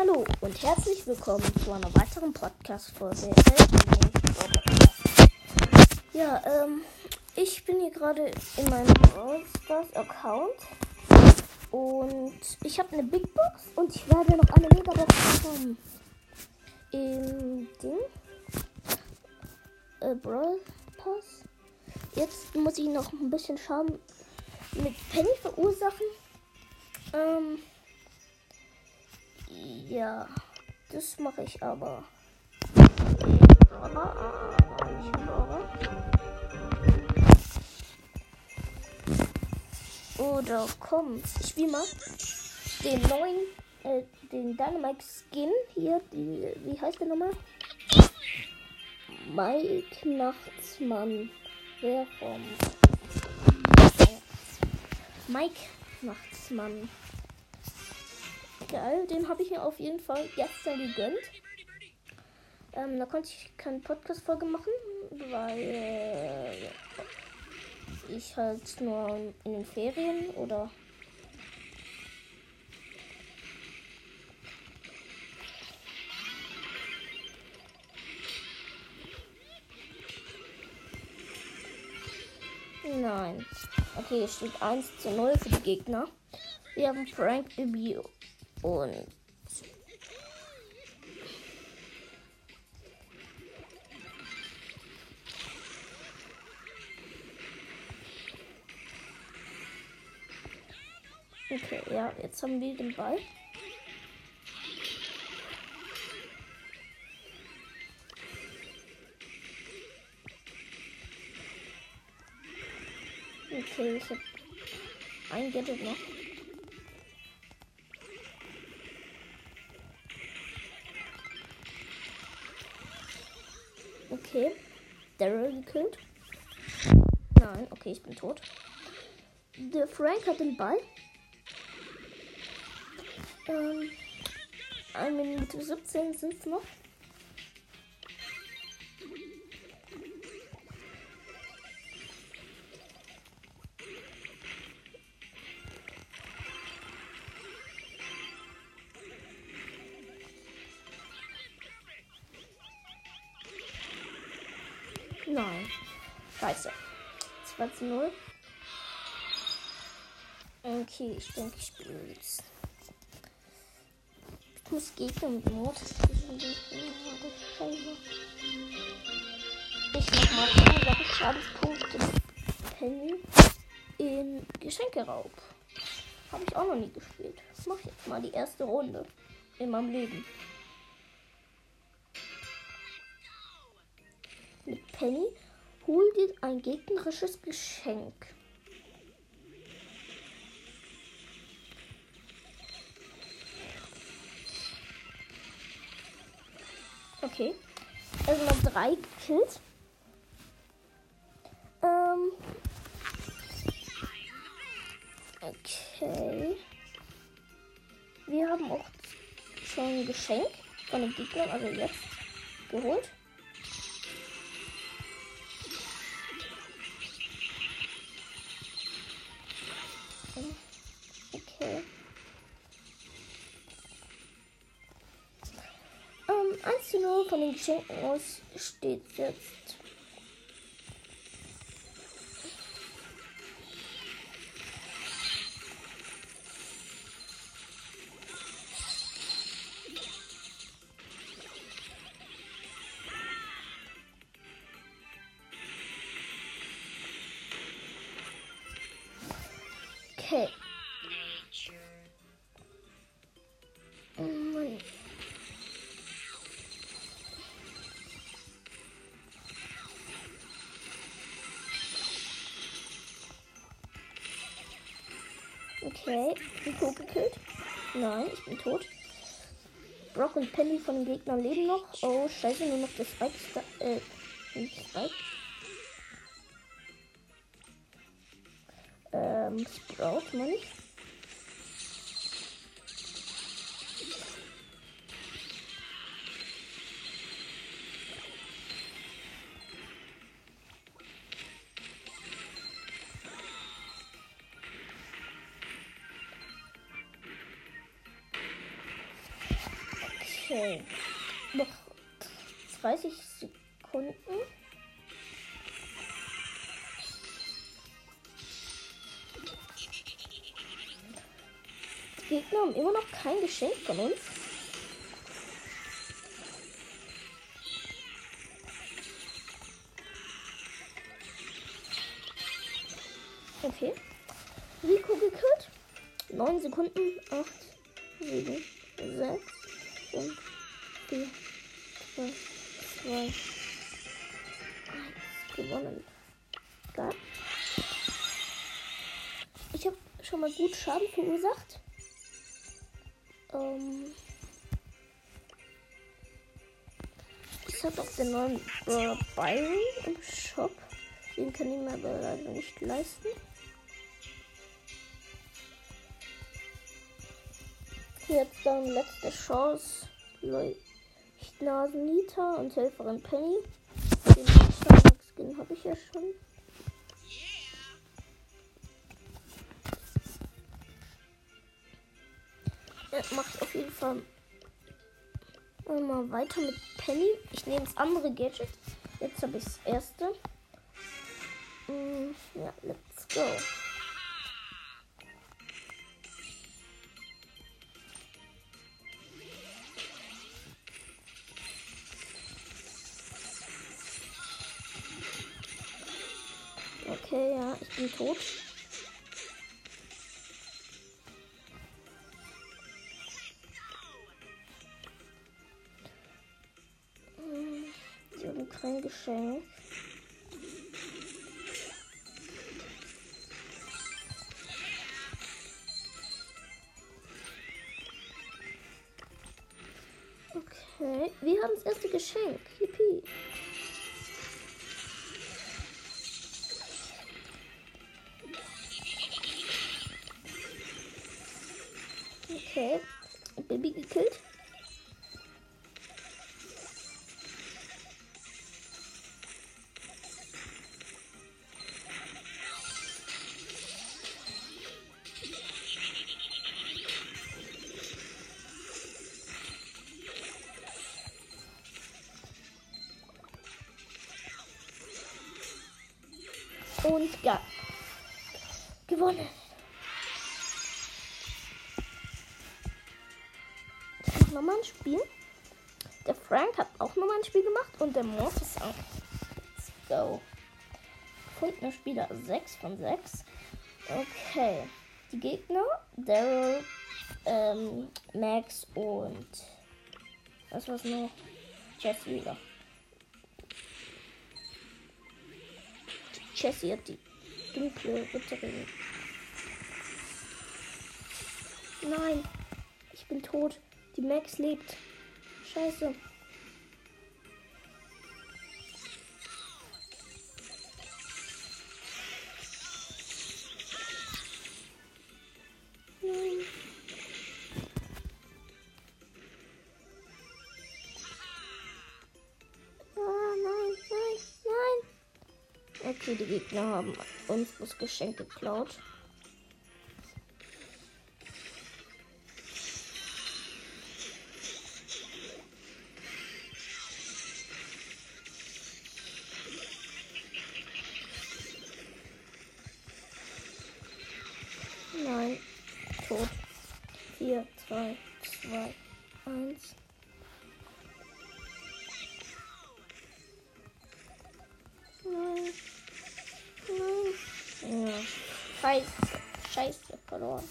Hallo und herzlich willkommen zu einer weiteren Podcast-Folge. Ja, ähm, ich bin hier gerade in meinem Brawl Stars Account und ich habe eine Big Box und ich werde noch eine Megabox bekommen. Im Ding. Äh, Brawl Pass. Jetzt muss ich noch ein bisschen Schaden mit Penny verursachen. Ähm, ja, das mache ich aber. Oder komm, ich spiele mal den neuen, äh, den Dynamite Skin hier. Die, wie heißt der nochmal? Mike Nachtsmann. Wer vom Mike Nachtsmann. Geil, den habe ich mir auf jeden Fall gestern gegönnt. Ähm, da konnte ich keine Podcast-Folge machen, weil äh, ich halt nur in den Ferien oder Nein. Okay, es steht 1 zu 0 für die Gegner. Wir haben Frank, Ibi und Okay, ja, jetzt haben wir den Ball. Okay, ich hab ein Gadget noch. Okay. Daryl gekillt. Nein, okay, ich bin tot. Der Frank hat den Ball. Ähm, 1 Minute 17 sind es noch. Scheiße. 2 zu 0. Okay, ich denke, ich spiele jetzt. Ich muss Gegner mit Mortis Ich mach mal 5 Schadenspunkte Penny in Geschenkeraub. Habe ich auch noch nie gespielt. Ich mache jetzt mal die erste Runde in meinem Leben. Mit Penny hol dir ein gegnerisches Geschenk. Okay. Also noch drei gekillt. Ähm. Okay. Wir haben auch schon ein Geschenk von den Gegnern, also jetzt geholt. Von den Geschenken aus steht jetzt. Okay. Okay, tot gekillt. Nein, ich bin tot. Brock und Penny von den Gegnern leben noch. Oh, scheiße, nur noch das Spike. Äh, nicht Spike. Ähm, Sprout, meine ich. Okay. Noch 30 Sekunden. Die Gegner haben immer noch kein Geschenk von uns. Okay. Rico gekillt. 9 Sekunden. 8, 7, 6, 5, 4, 3, 2, 1. Gewonnen. Geil. Ich habe schon mal gut Schaden verursacht. Ähm ich habe auch den neuen Brawler Byron im Shop. Den kann ich mir aber leider nicht leisten. Jetzt dann letzte Chance. Leuchtnasen Nita und Helferin Penny. Den Skin habe ich ja schon. Er macht auf jeden Fall mal weiter mit Penny. Ich nehme das andere Gadget. Jetzt habe ich das erste. Mm, ja, let's go. Okay, ja, ich bin tot. Sie haben kein Geschenk. Okay, wir haben das erste Geschenk. Yippie. Baby gekillt. Und ja. Gewonnen. Nochmal ein Spiel. Der Frank hat auch nochmal ein Spiel gemacht und der Mortis auch. Let's go. Gefundener Spieler 6 von 6. Okay. Die Gegner, Daryl, ähm, Max und was war's noch? Jesse wieder. Jessie hat die dunkle Ritterin. Nein, ich bin tot. Die Max lebt. Scheiße. Nein. Ah, nein, nein, nein. Okay, die Gegner haben uns das Geschenk geklaut. Nein, tot. 4, 3, 2, 1. Nein. Nein. Ja. Scheiße. Scheiße, verloren.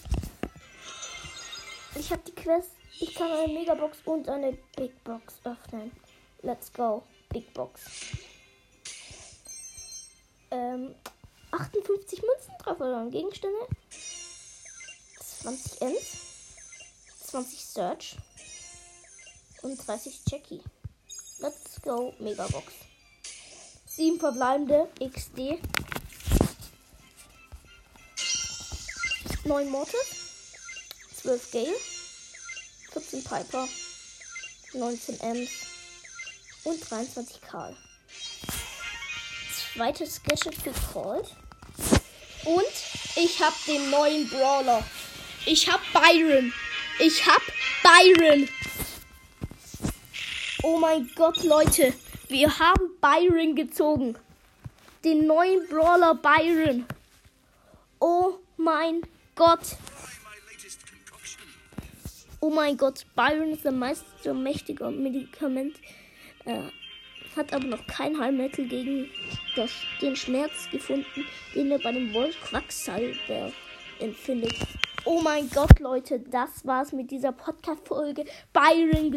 Ich habe die Quest. Ich kann eine Megabox und eine Big Box öffnen. Let's go. Big Box. Ähm, 58 Münzen drauf verloren. Gegenstände. 20 Ms. 20 Search. Und 30 Jackie. Let's go. Megabox. 7 verbleibende XD. 9 Mortis. 12 Gale. 14 Piper. 19 Ms. Und 23 Karl. Zweites Gadget Colt. Und ich habe den neuen Brawler. Ich hab Byron. Ich hab Byron. Oh mein Gott, Leute. Wir haben Byron gezogen. Den neuen Brawler Byron. Oh mein Gott. Oh mein Gott, Byron ist der meiste mächtige Medikament. Er hat aber noch kein Heilmittel gegen das, den Schmerz gefunden, den er bei dem Wolf Quacksalber empfindet. Oh mein Gott, Leute, das war's mit dieser Podcast-Folge. Byron